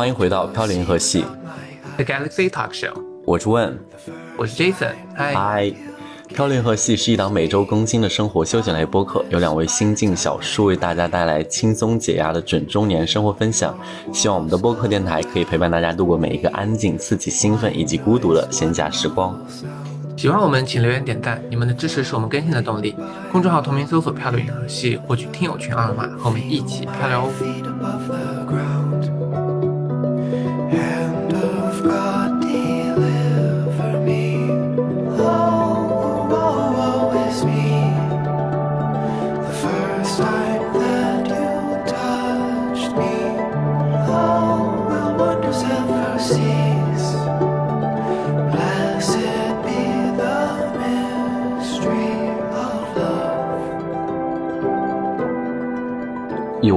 欢迎回到飘零河系 The Galaxy Talk Show，我是问，我是 Jason，嗨，嗨。飘零河系是一档每周更新的生活休闲类播客，由两位新晋小叔为大家带来轻松解压的准中年生活分享。希望我们的播客电台可以陪伴大家度过每一个安静、刺激、兴奋以及孤独的闲暇时光。喜欢我们请留言点赞，你们的支持是我们更新的动力。公众号同名搜索“漂流银河系”，获取听友群二维码，和我们一起漂流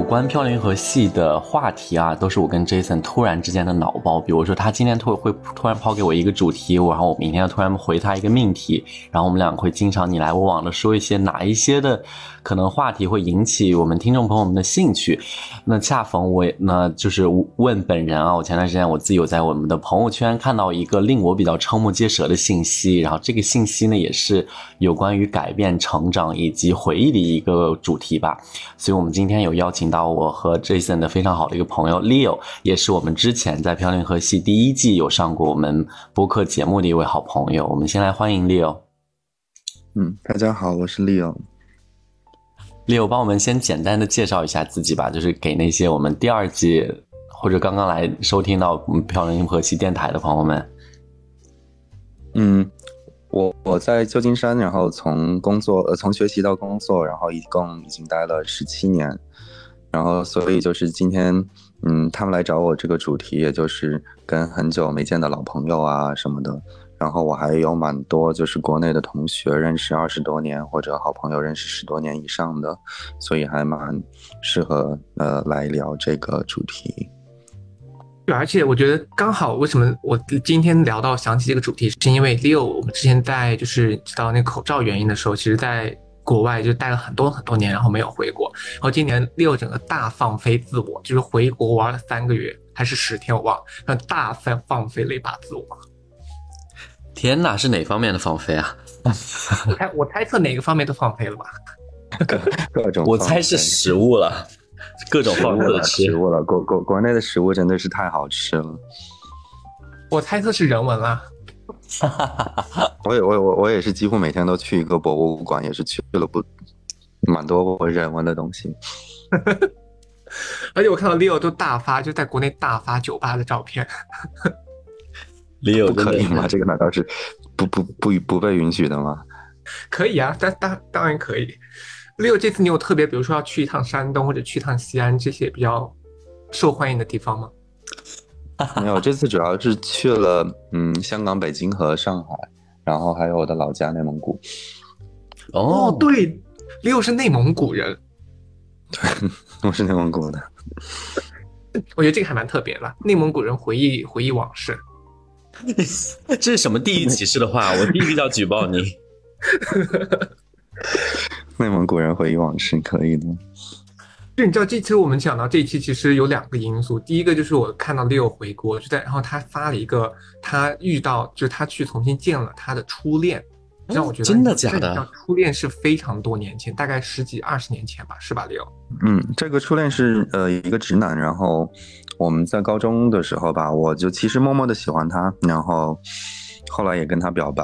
有关飘零河系的话题啊，都是我跟 Jason 突然之间的脑包。比如说，他今天突会突然抛给我一个主题，然后我明天突然回他一个命题，然后我们俩会经常你来我往的说一些哪一些的可能话题会引起我们听众朋友们的兴趣。那恰逢我那就是问本人啊，我前段时间我自己有在我们的朋友圈看到一个令我比较瞠目结舌的信息，然后这个信息呢也是有关于改变、成长以及回忆的一个主题吧。所以我们今天有邀请到我和 Jason 的非常好的一个朋友 Leo，也是我们之前在飘零河系第一季有上过我们播客节目的一位好朋友。我们先来欢迎 Leo。嗯，大家好，我是 Leo。Leo，帮我们先简单的介绍一下自己吧，就是给那些我们第二季或者刚刚来收听到飘零河系电台的朋友们。嗯，我我在旧金山，然后从工作呃从学习到工作，然后一共已经待了十七年，然后所以就是今天嗯他们来找我这个主题，也就是跟很久没见的老朋友啊什么的，然后我还有蛮多就是国内的同学认识二十多年或者好朋友认识十多年以上的，所以还蛮适合呃来聊这个主题。对，而且我觉得刚好，为什么我今天聊到想起这个主题，是因为 Leo 我们之前在就是知道那个口罩原因的时候，其实在国外就待了很多很多年，然后没有回国。然后今年 Leo 整个大放飞自我，就是回国玩了三个月还是十天，我忘了，然后大放放飞了一把自我。天哪，是哪方面的放飞啊？我猜 我猜测哪个方面都放飞了吧？各种我猜是食物了，各种放肆的吃食。物了，国国国内的食物真的是太好吃了。我猜测是人文啦。我也我也我我也是几乎每天都去一个博物馆，也是去了不蛮多我人文的东西。而且我看到 Leo 都大发，就在国内大发酒吧的照片。Leo 不可以吗？这个难道是不不不不被允许的吗？可以啊，当当当然可以。Leo 这次你有特别，比如说要去一趟山东或者去一趟西安这些比较受欢迎的地方吗？没有，这次主要是去了嗯香港、北京和上海，然后还有我的老家内蒙古。哦，对，Leo 是内蒙古人，对我是内蒙古的。我觉得这个还蛮特别的。内蒙古人回忆回忆往事，这是什么地域歧视的话？我第一个要举报你。内蒙古人回忆往事可以的。就你知道，这期我们讲到这一期，其实有两个因素。第一个就是我看到 Leo 回国，就在然后他发了一个他遇到，就是他去重新见了他的初恋，让我觉得真的假的初恋是非常多年前，大概十几二十年前吧，是吧，Leo？嗯，这个初恋是呃一个直男，然后我们在高中的时候吧，我就其实默默的喜欢他，然后后来也跟他表白，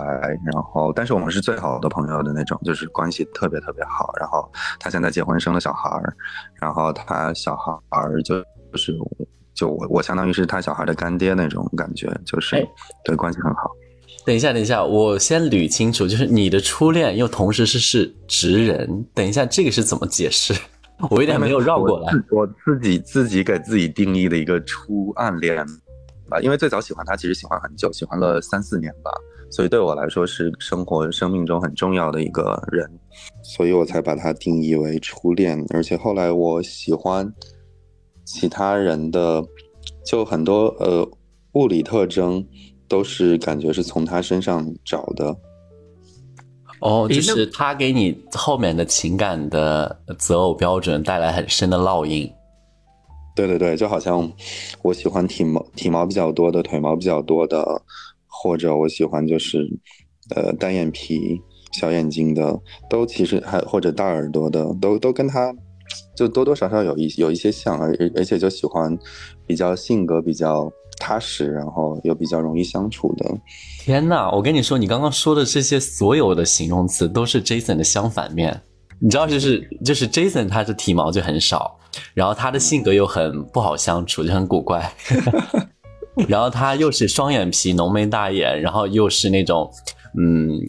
然后但是我们是最好的朋友的那种，就是关系特别特别好。然后他现在结婚生了小孩儿，然后他小孩儿就就是就我我相当于是他小孩的干爹那种感觉，就是、哎对关系很好。等一下，等一下，我先捋清楚，就是你的初恋又同时是是直人，等一下这个是怎么解释？我有点没有绕过来。我自我自己自己给自己定义的一个初暗恋吧，因为最早喜欢他，其实喜欢很久，喜欢了三四年吧，所以对我来说是生活生命中很重要的一个人，所以我才把他定义为初恋。而且后来我喜欢其他人的，就很多呃物理特征都是感觉是从他身上找的。哦，就是他给你后面的情感的择偶标准带来很深的烙印。对对对，就好像我喜欢体毛体毛比较多的，腿毛比较多的，或者我喜欢就是呃单眼皮、小眼睛的，都其实还或者大耳朵的，都都跟他就多多少少有一有一些像，而而而且就喜欢比较性格比较踏实，然后又比较容易相处的。天呐，我跟你说，你刚刚说的这些所有的形容词都是 Jason 的相反面。你知道，就是就是 Jason 他的体毛就很少，然后他的性格又很不好相处，就很古怪。然后他又是双眼皮、浓眉大眼，然后又是那种嗯，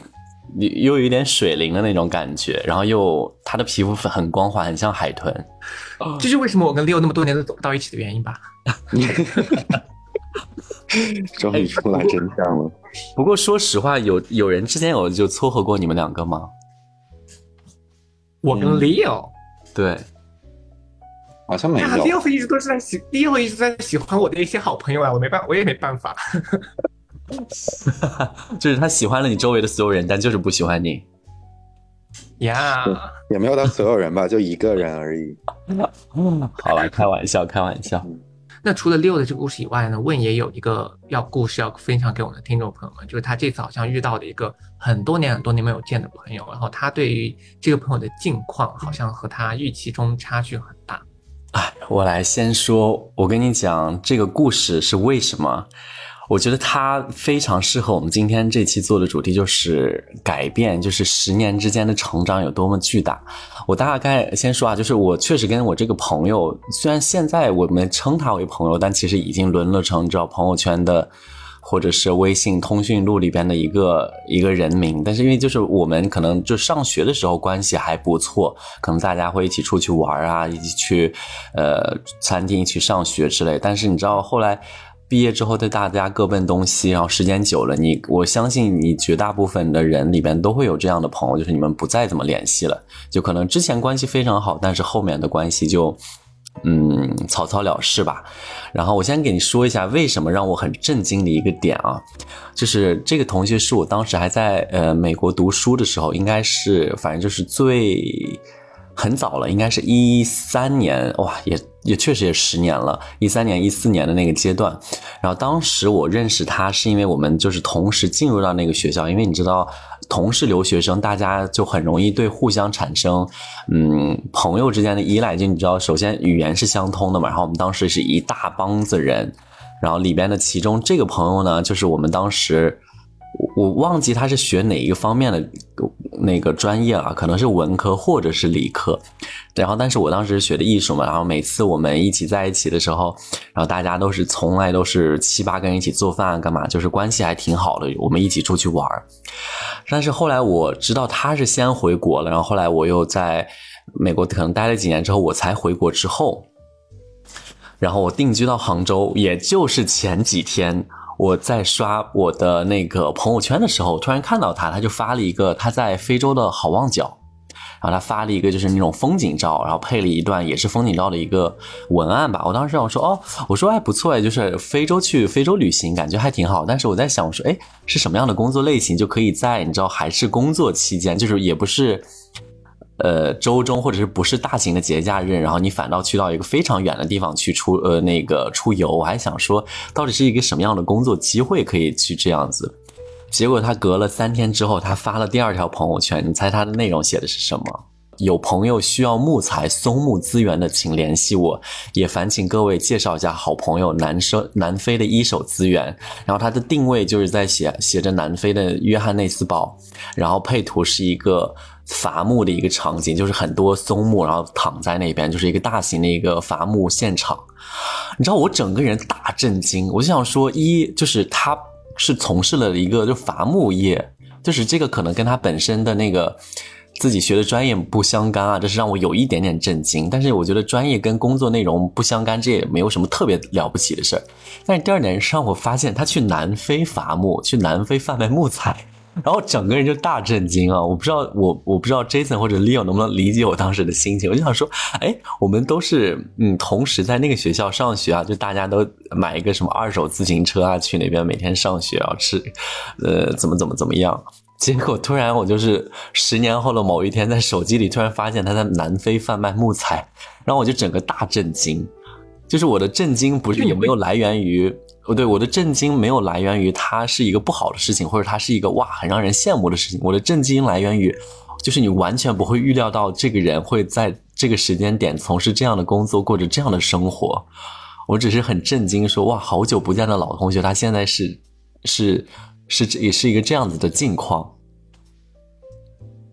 又有一点水灵的那种感觉，然后又他的皮肤很光滑，很像海豚。这就是为什么我跟 Leo 那么多年都走不到一起的原因吧。终于出来真相了。不过说实话，有有人之前有就撮合过你们两个吗？我跟 Leo，对，好像没有啊。，Leo 一直都是在喜，Leo 一直在喜欢我的一些好朋友啊，我没办，我也没办法。就是他喜欢了你周围的所有人，但就是不喜欢你。呀、也没有到所有人吧，就一个人而已。好了，开玩笑，开玩笑。那除了 Leo 的这个故事以外呢，问也有一个要故事要分享给我们的听众朋友们，就是他这次好像遇到的一个很多年很多年没有见的朋友，然后他对于这个朋友的近况好像和他预期中差距很大。哎，我来先说，我跟你讲这个故事是为什么？我觉得它非常适合我们今天这期做的主题，就是改变，就是十年之间的成长有多么巨大。我大概先说啊，就是我确实跟我这个朋友，虽然现在我们称他为朋友，但其实已经沦落成你知道朋友圈的。或者是微信通讯录里边的一个一个人名，但是因为就是我们可能就上学的时候关系还不错，可能大家会一起出去玩啊，一起去呃餐厅一起上学之类。但是你知道后来毕业之后，对大家各奔东西，然后时间久了，你我相信你绝大部分的人里边都会有这样的朋友，就是你们不再怎么联系了，就可能之前关系非常好，但是后面的关系就。嗯，草草了事吧。然后我先给你说一下为什么让我很震惊的一个点啊，就是这个同学是我当时还在呃美国读书的时候，应该是反正就是最很早了，应该是一三年哇，也也确实也十年了，一三年一四年的那个阶段。然后当时我认识他是因为我们就是同时进入到那个学校，因为你知道。同是留学生，大家就很容易对互相产生，嗯，朋友之间的依赖。就你知道，首先语言是相通的嘛，然后我们当时是一大帮子人，然后里边的其中这个朋友呢，就是我们当时我我忘记他是学哪一个方面的那个专业啊，可能是文科或者是理科。然后，但是我当时学的艺术嘛，然后每次我们一起在一起的时候，然后大家都是从来都是七八个人一起做饭干嘛，就是关系还挺好的，我们一起出去玩儿。但是后来我知道他是先回国了，然后后来我又在美国可能待了几年之后，我才回国之后，然后我定居到杭州，也就是前几天我在刷我的那个朋友圈的时候，突然看到他，他就发了一个他在非洲的好望角。然后他发了一个就是那种风景照，然后配了一段也是风景照的一个文案吧。我当时我说哦，我说还不错哎，就是非洲去非洲旅行，感觉还挺好。但是我在想，我说哎，是什么样的工作类型就可以在你知道还是工作期间，就是也不是呃周中或者是不是大型的节假日，然后你反倒去到一个非常远的地方去出呃那个出游，我还想说到底是一个什么样的工作机会可以去这样子。结果他隔了三天之后，他发了第二条朋友圈，你猜他的内容写的是什么？有朋友需要木材、松木资源的，请联系我。也烦请各位介绍一下好朋友南生南非的一手资源。然后他的定位就是在写写着南非的约翰内斯堡，然后配图是一个伐木的一个场景，就是很多松木，然后躺在那边，就是一个大型的一个伐木现场。你知道我整个人大震惊，我就想说，一就是他。是从事了一个就伐木业，就是这个可能跟他本身的那个自己学的专业不相干啊，这是让我有一点点震惊。但是我觉得专业跟工作内容不相干，这也没有什么特别了不起的事儿。但是第二点是让我发现他去南非伐木，去南非贩卖木材。然后整个人就大震惊啊！我不知道我我不知道 Jason 或者 Leo 能不能理解我当时的心情。我就想说，哎，我们都是嗯，同时在那个学校上学啊，就大家都买一个什么二手自行车啊，去那边每天上学啊，吃，呃，怎么怎么怎么样。结果突然我就是十年后的某一天，在手机里突然发现他在南非贩卖木材，然后我就整个大震惊。就是我的震惊不是就你会也没有来源于，哦，对，我的震惊没有来源于它是一个不好的事情，或者它是一个哇很让人羡慕的事情。我的震惊来源于，就是你完全不会预料到这个人会在这个时间点从事这样的工作，过着这样的生活。我只是很震惊，说哇，好久不见的老同学，他现在是是是也是一个这样子的境况。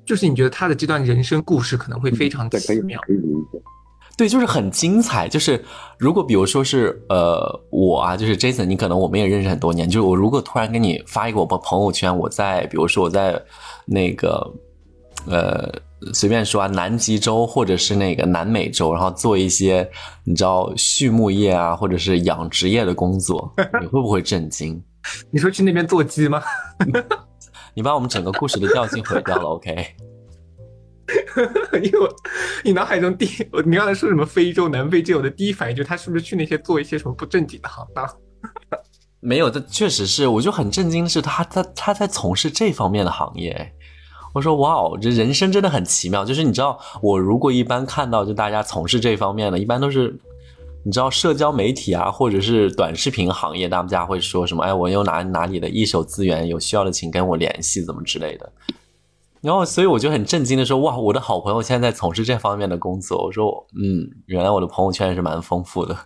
就是你觉得他的这段人生故事可能会非常对，可以奇妙。可以理解。对，就是很精彩。就是如果比如说是呃我啊，就是 Jason，你可能我们也认识很多年。就是我如果突然给你发一个我朋友圈，我在比如说我在那个呃随便说啊南极洲或者是那个南美洲，然后做一些你知道畜牧业啊或者是养殖业的工作，你会不会震惊？你说去那边做鸡吗？你把我们整个故事的调性毁掉了，OK？因为我你脑海中第，我你刚才说什么非洲、南非这，我的第一反应就是他是不是去那些做一些什么不正经的行当？没有，这确实是，我就很震惊的是他他他在从事这方面的行业。我说哇哦，这人生真的很奇妙。就是你知道，我如果一般看到就大家从事这方面的，一般都是你知道社交媒体啊，或者是短视频行业，大家会说什么？哎，我有哪哪里的一手资源，有需要的请跟我联系，怎么之类的。然后，所以我就很震惊的说：“哇，我的好朋友现在在从事这方面的工作。”我说：“嗯，原来我的朋友圈是蛮丰富的。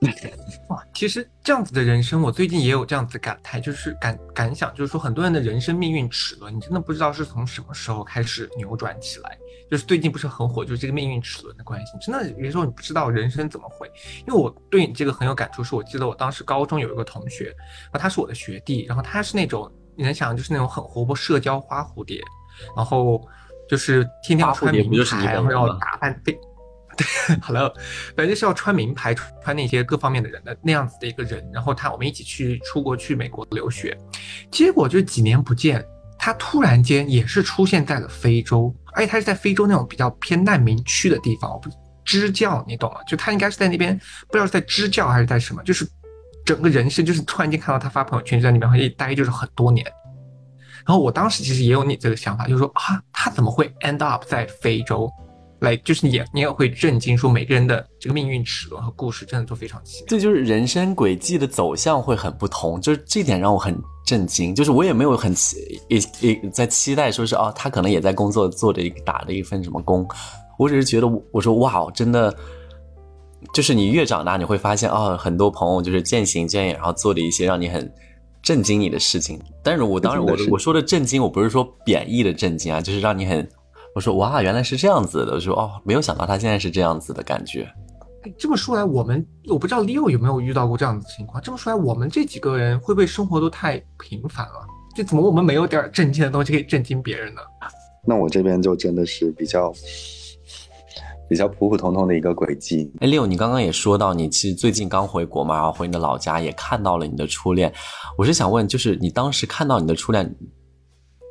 ”哇，其实这样子的人生，我最近也有这样子的感慨，就是感感想，就是说很多人的人生命运齿轮，你真的不知道是从什么时候开始扭转起来。就是最近不是很火，就是这个命运齿轮的关系，真的有时候你不知道人生怎么会。因为我对你这个很有感触，是我记得我当时高中有一个同学，然后他是我的学弟，然后他是那种你能想象就是那种很活泼、社交花蝴蝶，然后就是天天要穿名牌，然后要打扮非对，Hello，反正就是要穿名牌、穿那些各方面的人的那样子的一个人。然后他我们一起去出国去美国留学，结果就几年不见，他突然间也是出现在了非洲，而且他是在非洲那种比较偏难民区的地方，支教，你懂吗？就他应该是在那边，不知道是在支教还是在什么，就是整个人生就是突然间看到他发朋友圈就在那边，然后一待就是很多年。然后我当时其实也有你这个想法，就是说啊，他怎么会 end up 在非洲？来，就是你也你也会震惊，说每个人的这个命运齿轮和故事真的都非常奇妙。这就是人生轨迹的走向会很不同，就是这点让我很震惊。就是我也没有很期也也在期待说是哦，他可能也在工作做着一打着一份什么工，我只是觉得我说哇，真的，就是你越长大，你会发现哦，很多朋友就是渐行渐远，然后做的一些让你很震惊你的事情。但是我当然我我说的震惊，我不是说贬义的震惊啊，就是让你很。我说哇，原来是这样子的。我说哦，没有想到他现在是这样子的感觉。哎这么说来，我们我不知道 Leo 有没有遇到过这样子的情况。这么说来，我们这几个人会不会生活都太平凡了？这怎么我们没有点儿震惊的东西可以震惊别人呢？那我这边就真的是比较比较普普通通的一个轨迹。哎，六，你刚刚也说到，你其实最近刚回国嘛，然后回你的老家，也看到了你的初恋。我是想问，就是你当时看到你的初恋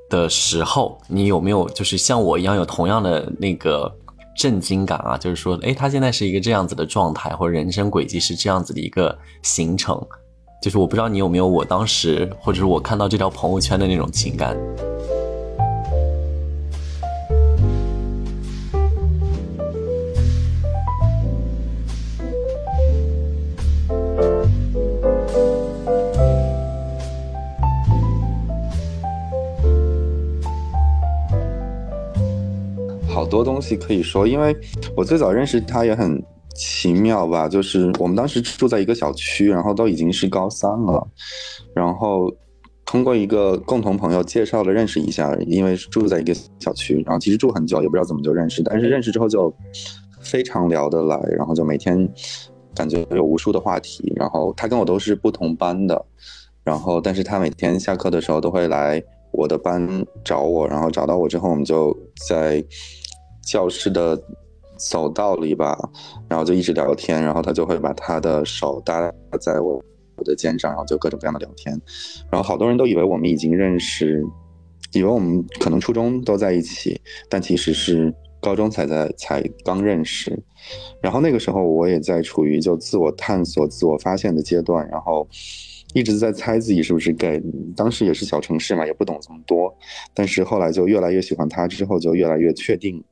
的时候，你有没有就是像我一样有同样的那个震惊感啊？就是说，哎，他现在是一个这样子的状态，或者人生轨迹是这样子的一个行程。就是我不知道你有没有我当时，或者是我看到这条朋友圈的那种情感。多东西可以说，因为我最早认识他也很奇妙吧，就是我们当时住在一个小区，然后都已经是高三了，然后通过一个共同朋友介绍了认识一下，因为住在一个小区，然后其实住很久，也不知道怎么就认识，但是认识之后就非常聊得来，然后就每天感觉有无数的话题，然后他跟我都是不同班的，然后但是他每天下课的时候都会来我的班找我，然后找到我之后，我们就在教室的走道里吧，然后就一直聊天，然后他就会把他的手搭在我我的肩上，然后就各种各样的聊天，然后好多人都以为我们已经认识，以为我们可能初中都在一起，但其实是高中才在才刚认识，然后那个时候我也在处于就自我探索、自我发现的阶段，然后一直在猜自己是不是 gay。当时也是小城市嘛，也不懂这么多，但是后来就越来越喜欢他，之后就越来越确定，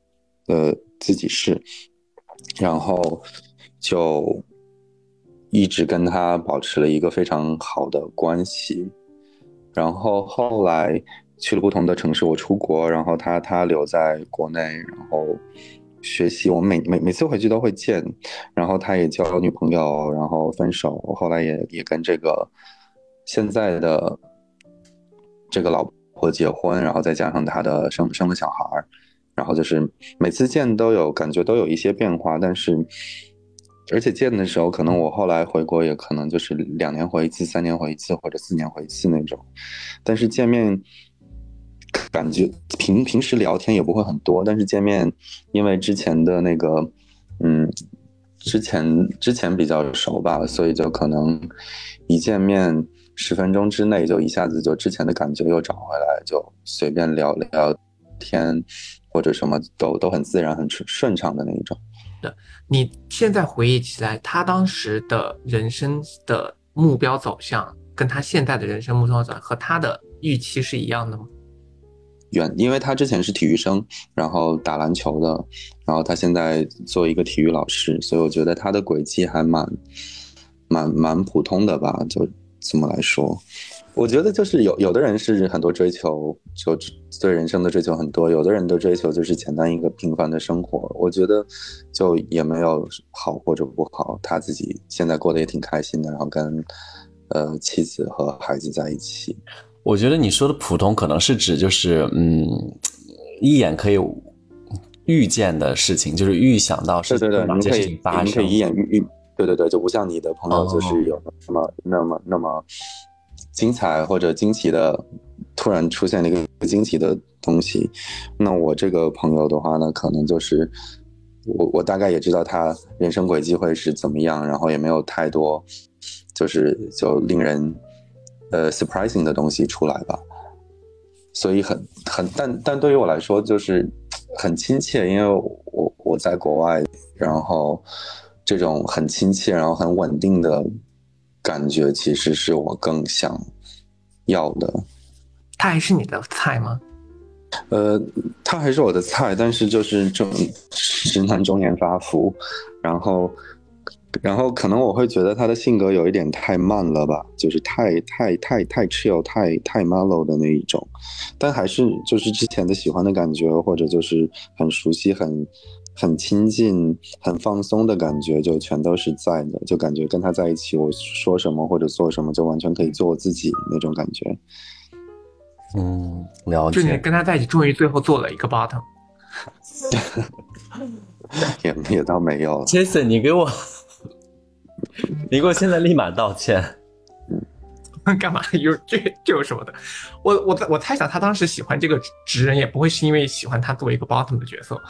呃，自己是，然后就一直跟他保持了一个非常好的关系。然后后来去了不同的城市，我出国，然后他他留在国内，然后学习。我每每每次回去都会见，然后他也交女朋友，然后分手，后来也也跟这个现在的这个老婆结婚，然后再加上他的生生了小孩儿，然后就是每次见都有感觉都有一些变化，但是而且见的时候，可能我后来回国也可能就是两年回一次、三年回一次或者四年回一次那种，但是见面感觉平平时聊天也不会很多，但是见面因为之前的那个嗯。之前之前比较熟吧，所以就可能一见面十分钟之内就一下子就之前的感觉又找回来，就随便聊聊天或者什么都都很自然、很顺顺畅的那一种。对你现在回忆起来，他当时的人生的目标走向，跟他现在的人生目标走向和他的预期是一样的吗？远，因为他之前是体育生，然后打篮球的，然后他现在做一个体育老师，所以我觉得他的轨迹还蛮蛮蛮普通的吧，就这么来说。我觉得就是有有的人是很多追求，就对人生的追求很多；有的人的追求就是简单一个平凡的生活。我觉得就也没有好或者不好，他自己现在过得也挺开心的，然后跟呃妻子和孩子在一起。我觉得你说的普通可能是指就是嗯，一眼可以预见的事情，就是预想到事情对对对，您可以事情发生您可以。一眼预预，对对对，就不像你的朋友，哦就是有那么那么那么精彩或者惊奇的，突然出现了一个惊奇的东西。那我这个朋友的话呢，可能就是我我大概也知道他人生轨迹会是怎么样，然后也没有太多就是就令人呃 surprising 的东西出来吧。所以很很，但但对于我来说就是很亲切，因为我我在国外，然后这种很亲切，然后很稳定的感觉，其实是我更想要的。他还是你的菜吗？呃，他还是我的菜，但是就是中直男中年发福，然后，然后可能我会觉得他的性格有一点太慢了吧，就是太太太太 chill，太太 mellow 的那一种，但还是就是之前的喜欢的感觉，或者就是很熟悉、很很亲近、很放松的感觉，就全都是在的，就感觉跟他在一起，我说什么或者做什么，就完全可以做我自己那种感觉。嗯，了解就你解。跟他在一起，终于最后做了一个 bottom。也也倒没有了，Jason，你给我，你给我现在立马道歉。干嘛？有这这有什么的？我我在我猜想他当时喜欢这个直人，也不会是因为喜欢他作为一个 bottom 的角色。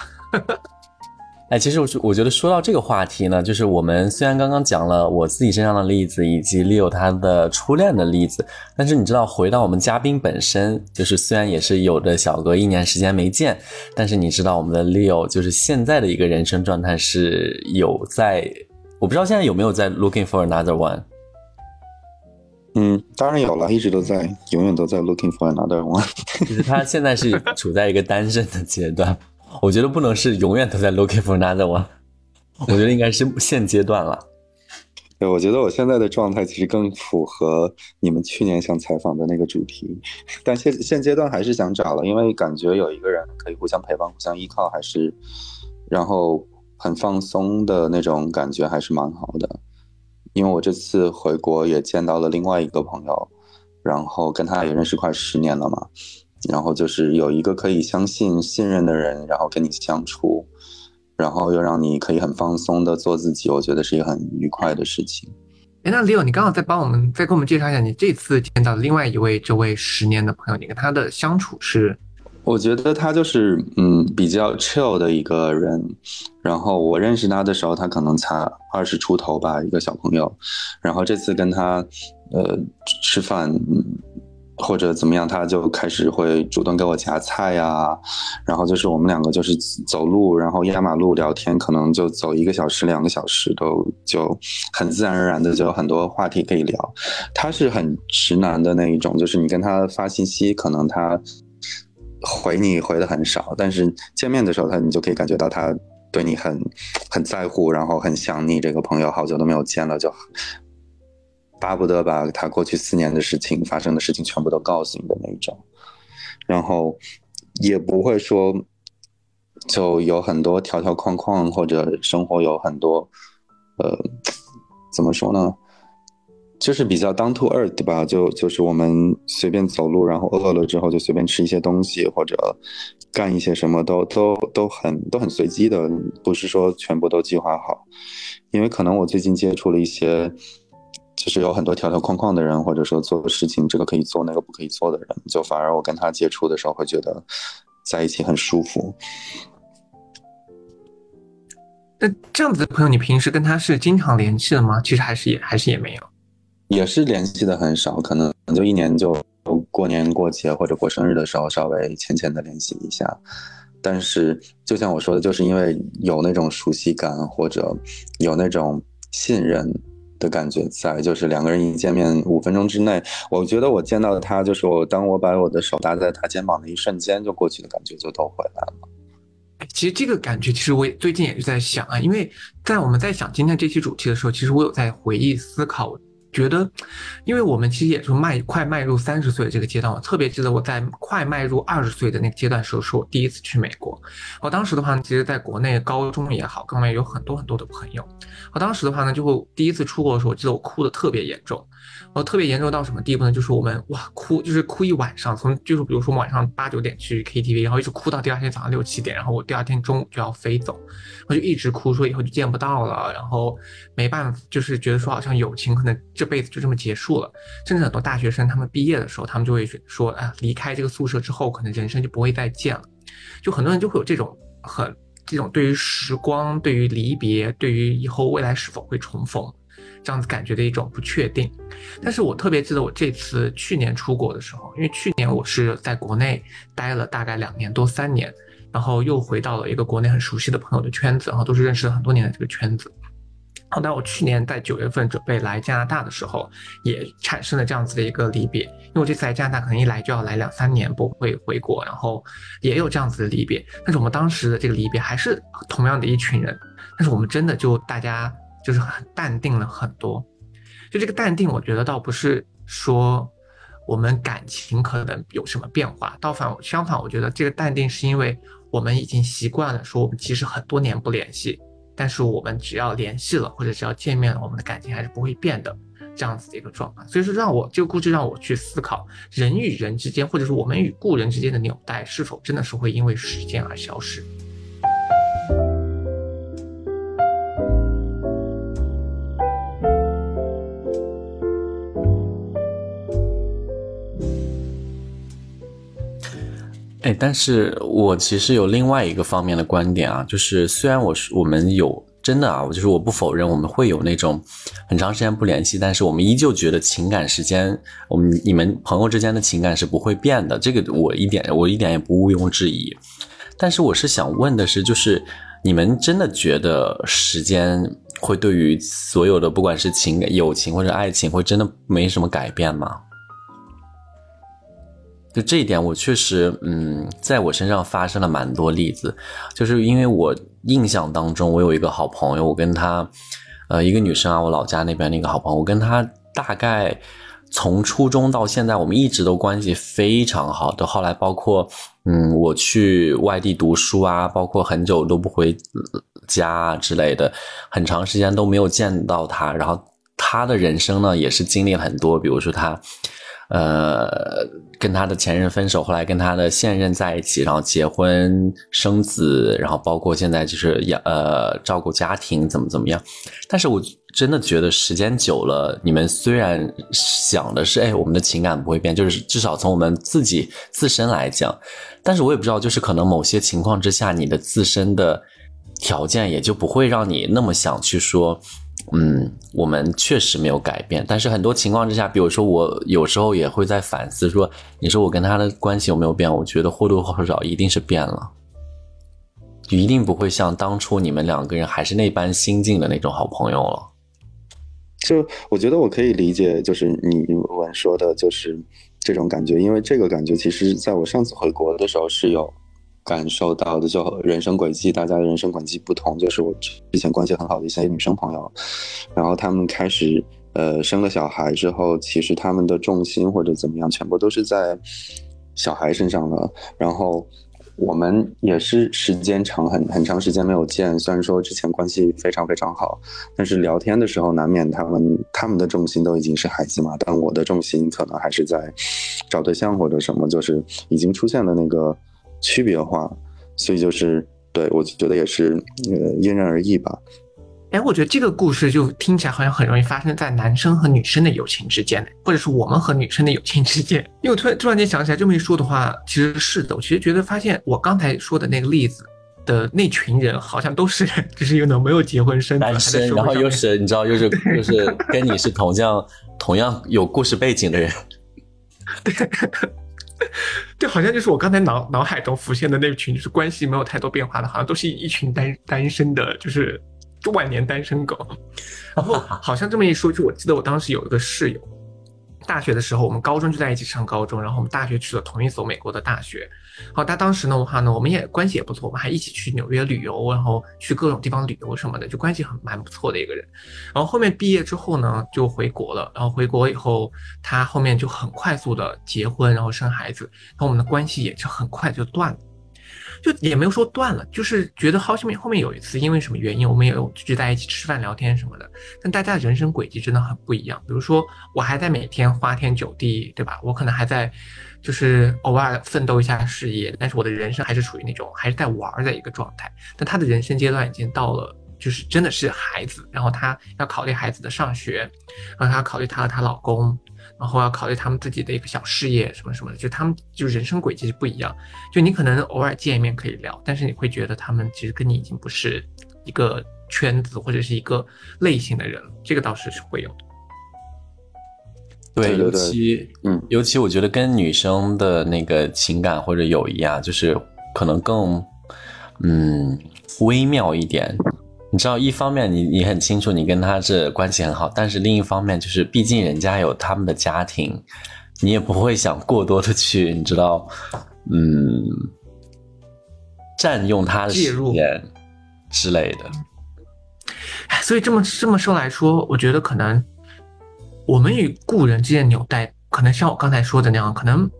哎，其实我是我觉得说到这个话题呢，就是我们虽然刚刚讲了我自己身上的例子，以及 Leo 他的初恋的例子，但是你知道，回到我们嘉宾本身，就是虽然也是有着小哥一年时间没见，但是你知道我们的 Leo 就是现在的一个人生状态是有在，我不知道现在有没有在 looking for another one。嗯，当然有了，一直都在，永远都在 looking for another one。就是他现在是处在一个单身的阶段，我觉得不能是永远都在 looking for another one，我觉得应该是现阶段了。对，我觉得我现在的状态其实更符合你们去年想采访的那个主题，但现现阶段还是想找了，因为感觉有一个人可以互相陪伴、互相依靠，还是然后很放松的那种感觉，还是蛮好的。因为我这次回国也见到了另外一个朋友，然后跟他也认识快十年了嘛，然后就是有一个可以相信、信任的人，然后跟你相处，然后又让你可以很放松的做自己，我觉得是一个很愉快的事情。哎，那 Leo，你刚好再帮我们再给我们介绍一下，你这次见到另外一位这位十年的朋友，你跟他的相处是我觉得他就是嗯比较 chill 的一个人，然后我认识他的时候，他可能才二十出头吧，一个小朋友，然后这次跟他呃吃饭。或者怎么样，他就开始会主动给我夹菜呀、然后就是我们两个就是走路，然后压马路聊天，可能就走一个小时、两个小时都就很自然而然的就有很多话题可以聊。他是很直男的那一种，就是你跟他发信息，可能他回你回的很少，但是见面的时候他你就可以感觉到他对你很很在乎，然后很想你这个朋友，好久都没有见了，就巴不得把他过去四年的事情发生的事情全部都告诉你的那一种，然后也不会说就有很多条条框框，或者生活有很多呃怎么说呢？就是比较 down to earth 吧，就就是我们随便走路，然后饿了之后就随便吃一些东西，或者干一些什么都都都很都很随机的，不是说全部都计划好。因为可能我最近接触了一些，就是有很多条条框框的人，或者说做事情这个可以做那个不可以做的人，就反而我跟他接触的时候会觉得在一起很舒服。那这样子的朋友，你平时跟他是经常联系的吗？其实还是也还是也没有。也是联系的很少，可能就一年就过年过节或者过生日的时候稍微浅浅的联系一下。但是就像我说的，就是因为有那种熟悉感或者有那种信任的感觉在，就是两个人一见面五分钟之内，我觉得我见到的他，就是我当我把我的手搭在他肩膀的一瞬间，就过去的感觉就都回来了。其实这个感觉，其实我也最近也是在想啊，因为在我们在想今天这期主题的时候，其实我有在回忆思考，觉得，因为我们其实也是迈快迈入三十岁这个阶段，我特别记得我在快迈入二十岁的那个阶段时候，是我第一次去美国。我当时的话呢，其实在国内高中也好，各方面有很多很多的朋友。我当时的话呢，就会第一次出国的时候，我记得我哭的特别严重。然后特别严重到什么地步呢？就是我们哇哭，就是哭一晚上，从就是比如说晚上八九点去 KTV，然后一直哭到第二天早上六七点，然后我第二天中午就要飞走，我就一直哭，说以后就见不到了，然后没办法，就是觉得说好像友情可能这辈子就这么结束了。甚至很多大学生他们毕业的时候，他们就会说，啊，离开这个宿舍之后，可能人生就不会再见了。就很多人就会有这种很这种对于时光、对于离别、对于以后未来是否会重逢这样子感觉的一种不确定。但是我特别记得我这次去年出国的时候，因为去年我是在国内待了大概两年多三年，然后又回到了一个国内很熟悉的朋友的圈子，然后都是认识了很多年的这个圈子。好，那我去年在九月份准备来加拿大的时候，也产生了这样子的一个离别。因为我这次来加拿大可能一来就要来两三年，不会回国，然后也有这样子的离别。但是我们当时的这个离别还是同样的一群人，但是我们真的就大家就是很淡定了很多。就这个淡定，我觉得倒不是说我们感情可能有什么变化，倒反相反，我觉得这个淡定是因为我们已经习惯了，说我们其实很多年不联系，但是我们只要联系了或者只要见面了，我们的感情还是不会变的。这样子的一个状况，所以说让我这个故事让我去思考，人与人之间，或者是我们与故人之间的纽带，是否真的是会因为时间而消失？哎，但是我其实有另外一个方面的观点啊，就是虽然我是我们有真的啊，我就是我不否认我们会有那种很长时间不联系，但是我们依旧觉得情感时间，我们你们朋友之间的情感是不会变的，这个我一点我一点也不毋庸置疑。但是我是想问的是，就是你们真的觉得时间会对于所有的不管是情感、友情或者爱情，会真的没什么改变吗？就这一点，我确实，嗯，在我身上发生了蛮多例子，就是因为我印象当中，我有一个好朋友，我跟她，呃，一个女生啊，我老家那边那个好朋友，我跟她大概从初中到现在，我们一直都关系非常好到。后来包括，嗯，我去外地读书啊，包括很久都不回家之类的，很长时间都没有见到她。然后她的人生呢，也是经历很多，比如说她。呃，跟他的前任分手，后来跟他的现任在一起，然后结婚生子，然后包括现在就是养呃照顾家庭怎么怎么样。但是我真的觉得时间久了，你们虽然想的是哎我们的情感不会变，就是至少从我们自己自身来讲，但是我也不知道，就是可能某些情况之下，你的自身的条件也就不会让你那么想去说。嗯，我们确实没有改变，但是很多情况之下，比如说我有时候也会在反思，说你说我跟他的关系有没有变？我觉得或多或少一定是变了，一定不会像当初你们两个人还是那般心境的那种好朋友了。就我觉得我可以理解，就是你文说的，就是这种感觉，因为这个感觉其实在我上次回国的时候是有感受到的，就人生轨迹，大家的人生轨迹不同。就是我之前关系很好的一些女生朋友，然后她们开始呃生了小孩之后，其实她们的重心或者怎么样，全部都是在小孩身上了。然后我们也是时间长很很长时间没有见，虽然说之前关系非常非常好，但是聊天的时候难免他们他们的重心都已经是孩子嘛，但我的重心可能还是在找对象或者什么，就是已经出现了那个区别化，所以就是对我觉得也是呃因人而异吧。哎，我觉得这个故事就听起来好像很容易发生在男生和女生的友情之间，或者是我们和女生的友情之间。因为我突然突然间想起来，这么一说的话，其实是的。我其实觉得发现我刚才说的那个例子的那群人，好像都是就是有的没有结婚生子，还单身，在社会然后又是你知道，又是又是跟你是同样同样有故事背景的人，对，好像就是我刚才脑脑海中浮现的那群，就是关系没有太多变化的，好像都是一群单单身的，就是万年单身狗。然后 好像这么一说，就我记得我当时有一个室友，大学的时候我们高中就在一起上高中，然后我们大学去了同一所美国的大学。好，他当时的话呢，我们也关系也不错，我们还一起去纽约旅游，然后去各种地方旅游什么的，就关系很蛮不错的一个人。然后后面毕业之后呢，就回国了。然后回国以后，他后面就很快速的结婚，然后生孩子，然后我们的关系也就很快就断了。就也没有说断了，就是觉得好像后面有一次因为什么原因，我们也有聚在一起吃饭聊天什么的，但大家的人生轨迹真的很不一样。比如说，我还在每天花天酒地，对吧？我可能还在，就是偶尔奋斗一下事业，但是我的人生还是处于那种还是在玩的一个状态。但他的人生阶段已经到了，就是真的是孩子，然后他要考虑孩子的上学，然后他要考虑她和她老公，然后要考虑他们自己的一个小事业什么什么的，就他们就人生轨迹是不一样。就你可能偶尔见一面可以聊，但是你会觉得他们其实跟你已经不是一个圈子或者是一个类型的人了，这个倒是是会有的。对，尤其嗯尤其我觉得跟女生的那个情感或者友谊啊，就是可能更嗯微妙一点。你知道，一方面你你很清楚你跟他是关系很好，但是另一方面就是，毕竟人家有他们的家庭，你也不会想过多的去，你知道，嗯，占用他的时间之类的。哎，所以这么这么说来说，我觉得可能我们与故人之间的纽带，可能像我刚才说的那样，可能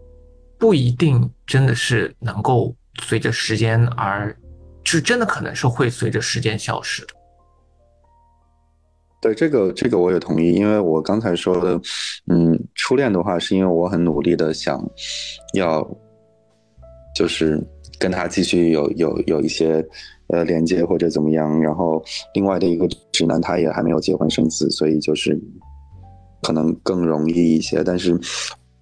不一定真的是能够随着时间而，是真的可能是会随着时间消失的。对这个，这个我也同意，因为我刚才说的，嗯，初恋的话，是因为我很努力的想要，就是跟他继续有有有一些呃连接或者怎么样，然后另外的一个直男他也还没有结婚生子，所以就是可能更容易一些，但是。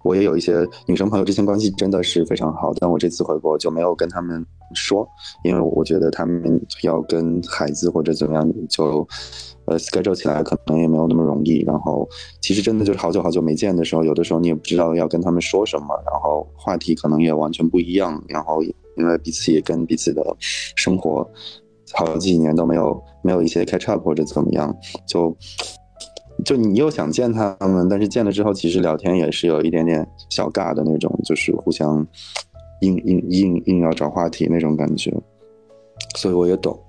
我也有一些女生朋友，之前关系真的是非常好，但我这次回国就没有跟他们说，因为我觉得他们要跟孩子或者怎么样，就呃 schedule 起来可能也没有那么容易。然后其实真的就是好久好久没见的时候，有的时候你也不知道要跟他们说什么，然后话题可能也完全不一样。然后因为彼此也跟彼此的生活好几年都没有没有一些 catch up 或者怎么样，就。就你又想见他们，但是见了之后，其实聊天也是有一点点小尬的那种，就是互相硬硬硬硬要找话题那种感觉，所以我也懂。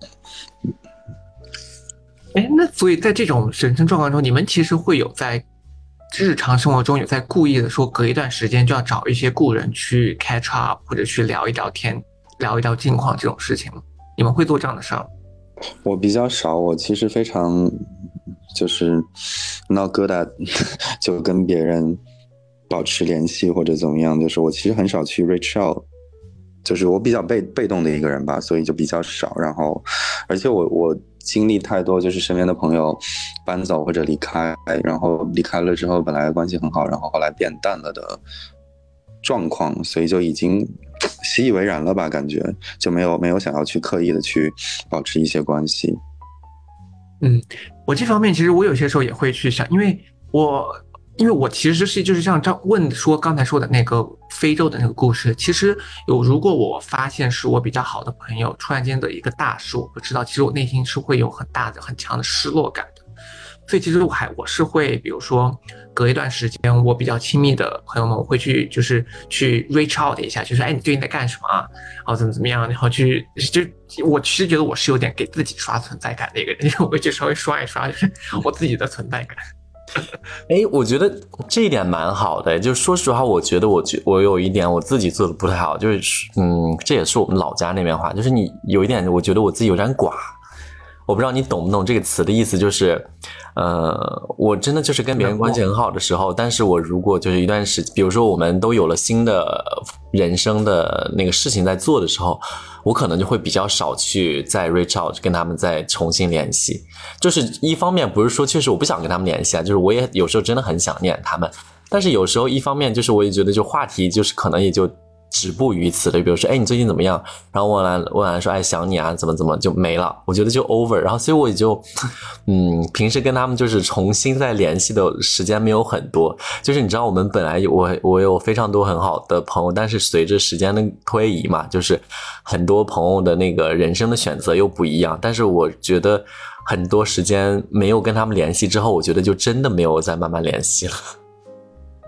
哎，那所以在这种人生状况中，你们其实会有在日常生活中有在故意的说，隔一段时间就要找一些故人去 catch up，或者去聊一聊天，聊一聊近况这种事情吗？你们会做这样的事儿吗？我比较少，我其实非常就是闹疙瘩 就跟别人保持联系或者怎么样，就是我其实很少去 reach out，就是我比较被被动的一个人吧，所以就比较少。然后，而且我我经历太多，就是身边的朋友搬走或者离开，然后离开了之后本来关系很好，然后后来变淡了的状况，所以就已经习以为然了吧，感觉就没有没有想要去刻意的去保持一些关系。嗯，我这方面其实我有些时候也会去想，因为我因为我其实是就是像张问说刚才说的那个非洲的那个故事，其实有如果我发现是我比较好的朋友突然间的一个大事，我不知道，其实我内心是会有很大的很强的失落感。所以其实我还我是会，比如说隔一段时间，我比较亲密的朋友们，我会去就是去 reach out 一下，就是哎，你最近在干什么啊？然后怎么怎么样？然后去就我其实觉得我是有点给自己刷存在感的一个人，我会去稍微刷一刷，就是 我自己的存在感。哎，我觉得这一点蛮好的。就说实话，我觉得我觉我有一点我自己做的不太好，就是嗯，这也是我们老家那边话，就是你有一点，我觉得我自己有点寡。我不知道你懂不懂这个词的意思，就是，呃，我真的就是跟别人关系很好的时候，但是我如果就是一段时，比如说我们都有了新的人生的那个事情在做的时候，我可能就会比较少去再 reach out 跟他们再重新联系。就是一方面不是说确实我不想跟他们联系啊，就是我也有时候真的很想念他们，但是有时候一方面就是我也觉得就话题就是可能也就止步于此了，比如说哎你最近怎么样？然后问完问完说哎想你啊怎么怎么就没了，我觉得就 over，然后所以我也就嗯平时跟他们就是重新再联系的时间没有很多，就是你知道我们本来有我我有非常多很好的朋友，但是随着时间的推移嘛，就是很多朋友的那个人生的选择又不一样，但是我觉得很多时间没有跟他们联系之后，我觉得就真的没有再慢慢联系了。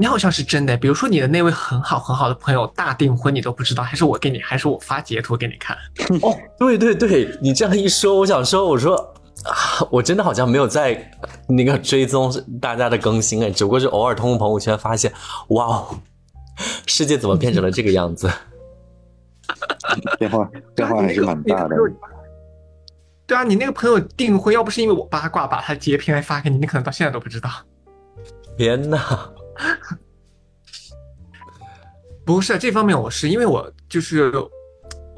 你好像是真的，比如说你的那位很好很好的朋友大订婚，你都不知道，还是我给你，还是我发截图给你看？哦，对对对，你这样一说，我想说，我说啊，我真的好像没有在那个追踪大家的更新哎，只不过是偶尔通过朋友圈发现，哇哦，世界怎么变成了这个样子？变化变化还是蛮大的。对啊，你那个朋友订婚，要不是因为我八卦把他截屏来发给你，你可能到现在都不知道。天哪！不是这方面，我是因为我就是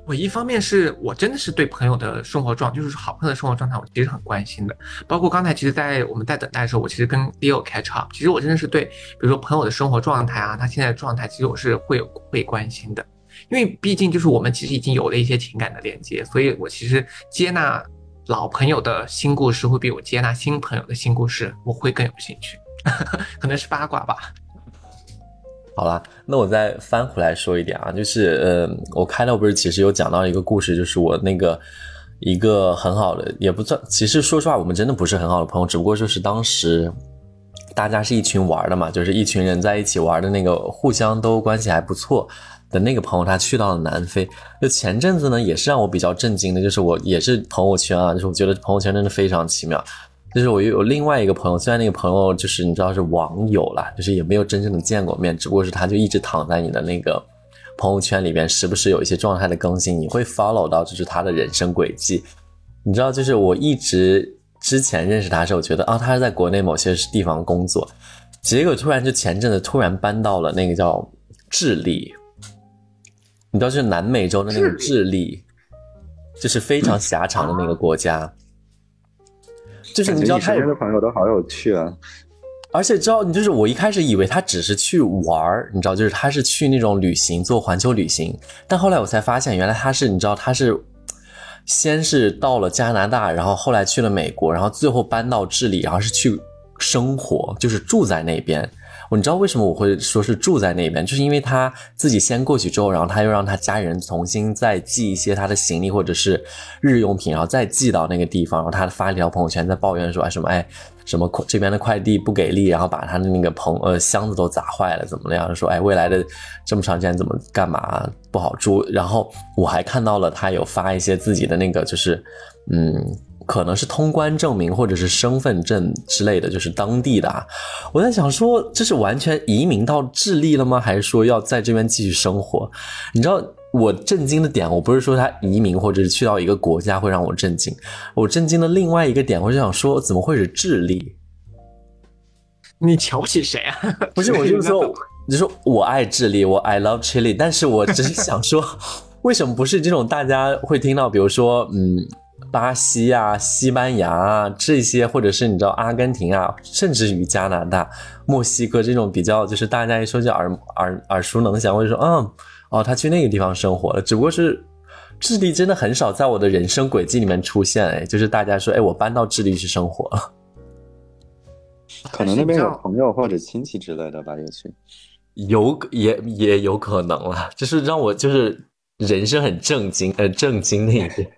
我一方面是我真的是对朋友的生活状，就是好朋友的生活状态，我其实很关心的。包括刚才其实，在我们在等待的时候，我其实跟 Leo catch up，其实我真的是对，比如说朋友的生活状态啊，他现在的状态，其实我是会有会关心的。因为毕竟就是我们其实已经有了一些情感的连接，所以我其实接纳老朋友的新故事，会比我接纳新朋友的新故事，我会更有兴趣。可能是八卦吧。好啦，那我再翻回来说一点啊，就是呃，我开头不是其实有讲到一个故事，就是我那个一个很好的，也不算，其实说实话，我们真的不是很好的朋友，只不过就是当时大家是一群玩的嘛，就是一群人在一起玩的那个，互相都关系还不错的那个朋友，他去到了南非。就前阵子呢，也是让我比较震惊的，就是我也是朋友圈啊，就是我觉得朋友圈真的非常奇妙。就是我又有另外一个朋友，虽然那个朋友就是你知道是网友啦，就是也没有真正的见过面，只不过是他就一直躺在你的那个朋友圈里边，时不时有一些状态的更新，你会 follow 到就是他的人生轨迹。你知道，就是我一直之前认识他的时候，我觉得啊，他是在国内某些地方工作，结果突然就前阵子突然搬到了那个叫智利，你知道，就是南美洲的那个智利，就是非常狭长的那个国家。就是你知道他有身边的朋友都好有趣啊，而且知道，你就是我一开始以为他只是去玩儿，你知道，就是他是去那种旅行做环球旅行，但后来我才发现，原来他是，你知道，他是先是到了加拿大，然后后来去了美国，然后最后搬到智利，然后是去生活，就是住在那边。你知道为什么我会说是住在那边，就是因为他自己先过去之后，然后他又让他家人重新再寄一些他的行李或者是日用品，然后再寄到那个地方，然后他发一条朋友圈在抱怨说，哎什么哎什么这边的快递不给力，然后把他的那个朋呃箱子都砸坏了，怎么样？说哎未来的这么长时间怎么干嘛不好住？然后我还看到了他有发一些自己的那个就是嗯。可能是通关证明或者是身份证之类的，就是当地的啊。我在想说，这是完全移民到智利了吗？还是说要在这边继续生活？你知道我震惊的点，我不是说他移民或者是去到一个国家会让我震惊，我震惊的另外一个点，我就想说，怎么会是智利？你瞧不起谁啊？不是，我就是说，就说我爱智利，我 I love Chile，但是我只是想说，为什么不是这种大家会听到，比如说，嗯。巴西啊、西班牙啊这些，或者是你知道阿根廷啊，甚至于加拿大、墨西哥这种比较，就是大家一说就耳耳耳熟能详，或者说嗯哦，他去那个地方生活了。只不过是智利真的很少在我的人生轨迹里面出现，哎，就是大家说哎，我搬到智利去生活了，可能那边有朋友或者亲戚之类的吧，也许有也也有可能了，就是让我就是人生很震惊呃震惊那一点。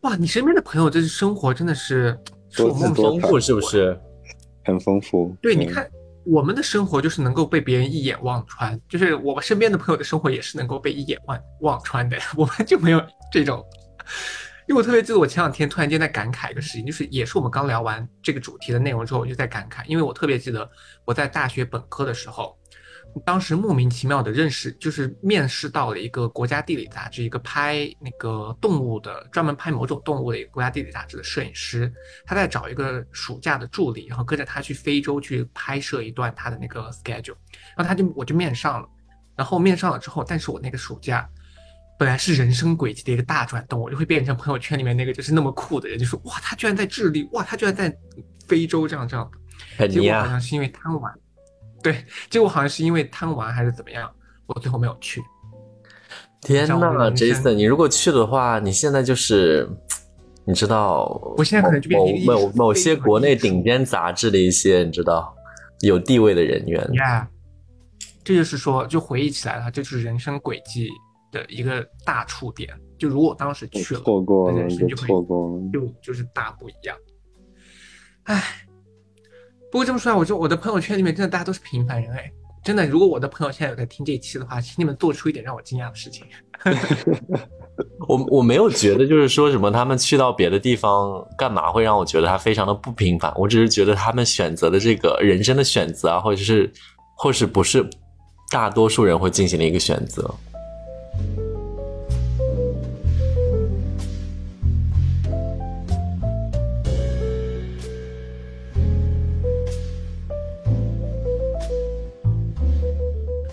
哇，你身边的朋友这生活真的是多姿多富是不是？很丰富。对，你看我们的生活就是能够被别人一眼望穿，就是我们身边的朋友的生活也是能够被一眼望望穿的，我们就没有这种。因为我特别记得我前两天突然间在感慨一个事情，就是也是我们刚聊完这个主题的内容之后，我就在感慨，因为我特别记得我在大学本科的时候，当时莫名其妙的认识，就是面试到了一个国家地理杂志，一个拍那个动物的，专门拍某种动物的一个国家地理杂志的摄影师，他在找一个暑假的助理，然后跟着他去非洲去拍摄一段他的那个 schedule，然后他就我就面上了，然后面上了之后，但是我那个暑假本来是人生轨迹的一个大转动，我就会变成朋友圈里面那个就是那么酷的人，就说哇他居然在智利，哇他居然在非洲这样这样的！结果好像是因为贪玩，对，结果好像是因为贪玩还是怎么样，我最后没有去。天呐，Jason，你如果去的话，你现在就是，你知道，我现在可能就变成某某某些国内顶尖杂志的一些，你知道有地位的人员。呀这就是说，就回忆起来了，这就是人生轨迹的一个大触点。就如果当时去了，错过了，就人生就会错过了。就就是大不一样。唉，不过这么说来，我就我的朋友圈里面真的大家都是平凡人哎，真的。如果我的朋友现在有在听这一期的话，请你们做出一点让我惊讶的事情。我我没有觉得就是说什么他们去到别的地方干嘛会让我觉得他非常的不平凡，我只是觉得他们选择的这个人生的选择啊，或者是或是不是大多数人会进行的一个选择。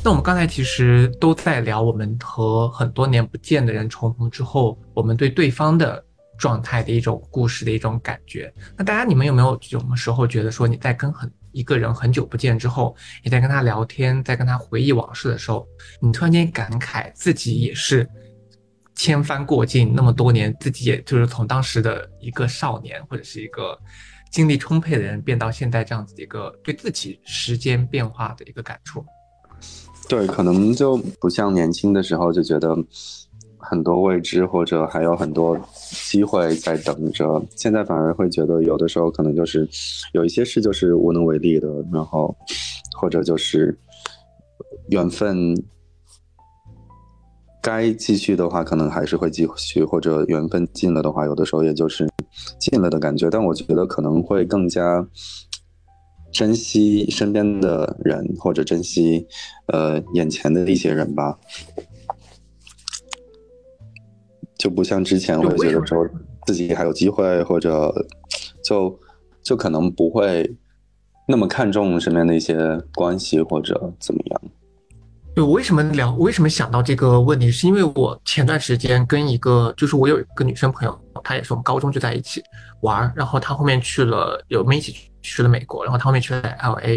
那我们刚才其实都在聊我们和很多年不见的人重逢之后，我们对对方的状态的一种故事的一种感觉。那大家你们有没有什么时候觉得说你在跟很一个人很久不见之后，你在跟他聊天，在跟他回忆往事的时候，你突然间感慨自己也是千帆过尽那么多年，自己也就是从当时的一个少年或者是一个精力充沛的人，变到现在这样子的一个对自己时间变化的一个感触。对，可能就不像年轻的时候就觉得很多未知，或者还有很多机会在等着。现在反而会觉得有的时候可能就是有一些事就是无能为力的，然后或者就是缘分该继续的话，可能还是会继续，或者缘分尽了的话，有的时候也就是尽了的感觉。但我觉得可能会更加。珍惜身边的人，或者珍惜呃眼前的一些人吧，就不像之前会觉得说自己还有机会，或者就就可能不会那么看重身边的一些关系或者怎么样。对，我为什么聊？我为什么想到这个问题？是因为我前段时间跟一个，就是我有一个女生朋友，她也是我们高中就在一起玩儿，然后她后面去了，有我们一起去了美国，然后他后面去了 L A，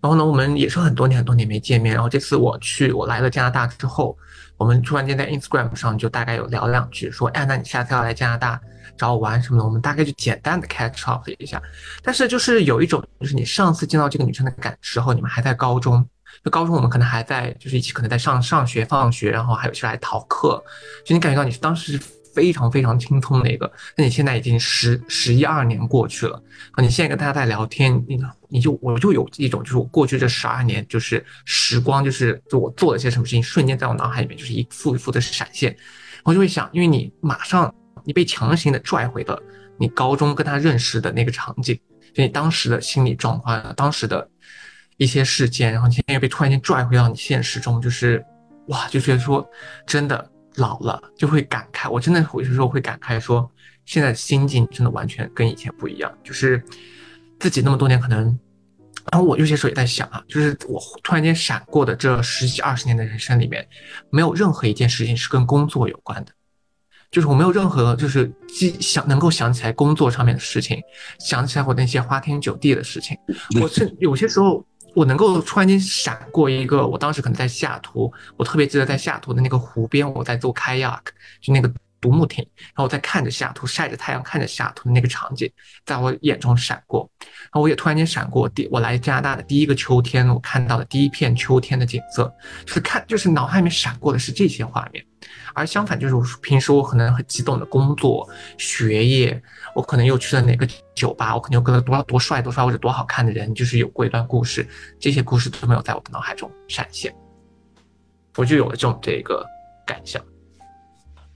然后呢，我们也是很多年很多年没见面，然后这次我去，我来了加拿大之后，我们突然间在 Instagram 上就大概有聊两句，说，哎，那你下次要来加拿大找我玩什么的，我们大概就简单的 catch up 了一下，但是就是有一种，就是你上次见到这个女生的感时候，你们还在高中。就高中我们可能还在，就是一起可能在上上学、放学，然后还有去来逃课，就你感觉到你当时非常非常轻松的一个，那你现在已经十十一二年过去了，你现在跟大家在聊天，你你就我就有一种就是我过去这十二年就是时光，就是就我做了些什么事情，瞬间在我脑海里面就是一幅一幅的闪现，我就会想，因为你马上你被强行的拽回了你高中跟他认识的那个场景，就你当时的心理状况，当时的。一些事件，然后你现在又被突然间拽回到你现实中，就是，哇，就觉得说，真的老了，就会感慨。我真的有些时候会感慨说，现在心境真的完全跟以前不一样。就是自己那么多年可能，然后我有些时候也在想啊，就是我突然间闪过的这十几二十年的人生里面，没有任何一件事情是跟工作有关的。就是我没有任何就是记想能够想起来工作上面的事情，想起来我那些花天酒地的事情。我是有些时候。我能够突然间闪过一个，我当时可能在西雅图，我特别记得在西雅图的那个湖边，我在做 kayak，就那个独木艇，然后我在看着西雅图，晒着太阳，看着西雅图的那个场景，在我眼中闪过。然后我也突然间闪过第我来加拿大的第一个秋天，我看到的第一片秋天的景色，就是看就是脑海里面闪过的是这些画面。而相反，就是我平时我可能很激动的工作、学业，我可能又去了哪个酒吧，我可能又跟了多多帅多帅或者多好看的人，就是有过一段故事，这些故事都没有在我的脑海中闪现，我就有了这种这个感想。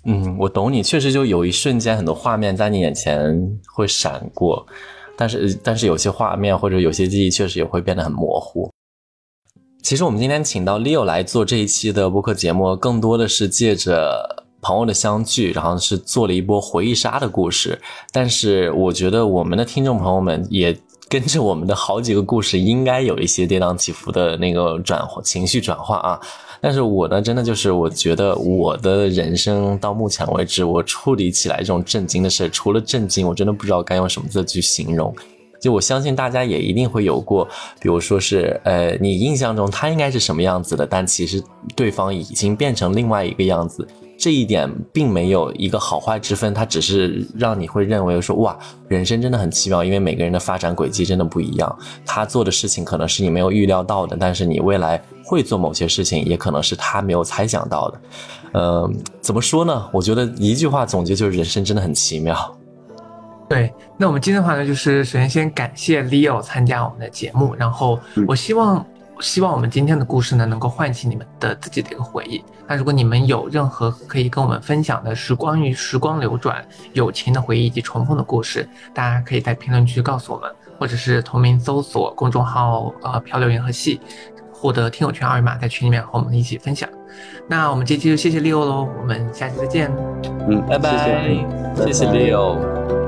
嗯，我懂你，确实就有一瞬间很多画面在你眼前会闪过，但是但是有些画面或者有些记忆确实也会变得很模糊。其实我们今天请到 Leo 来做这一期的播客节目，更多的是借着朋友的相聚，然后是做了一波回忆杀的故事。但是我觉得我们的听众朋友们也跟着我们的好几个故事，应该有一些跌宕起伏的那个转情绪转化啊。但是我呢，真的就是我觉得我的人生到目前为止，我处理起来这种震惊的事，除了震惊，我真的不知道该用什么字去形容。就我相信大家也一定会有过，比如说是，呃，你印象中他应该是什么样子的，但其实对方已经变成另外一个样子。这一点并没有一个好坏之分，它只是让你会认为说，哇，人生真的很奇妙，因为每个人的发展轨迹真的不一样。他做的事情可能是你没有预料到的，但是你未来会做某些事情，也可能是他没有猜想到的。呃，怎么说呢？我觉得一句话总结就是，人生真的很奇妙。对，那我们今天的话呢，就是首先先感谢 Leo 参加我们的节目，然后我希望。希望我们今天的故事呢，能够唤起你们的自己的一个回忆。那如果你们有任何可以跟我们分享的，是关于时光流转、友情的回忆以及重逢的故事，大家可以在评论区告诉我们，或者是同名搜索公众号“呃漂流银河系”，获得听友群二维码，在群里面和我们一起分享。那我们这期就谢谢 Leo 喽，我们下期再见。嗯，拜拜，谢谢 Leo。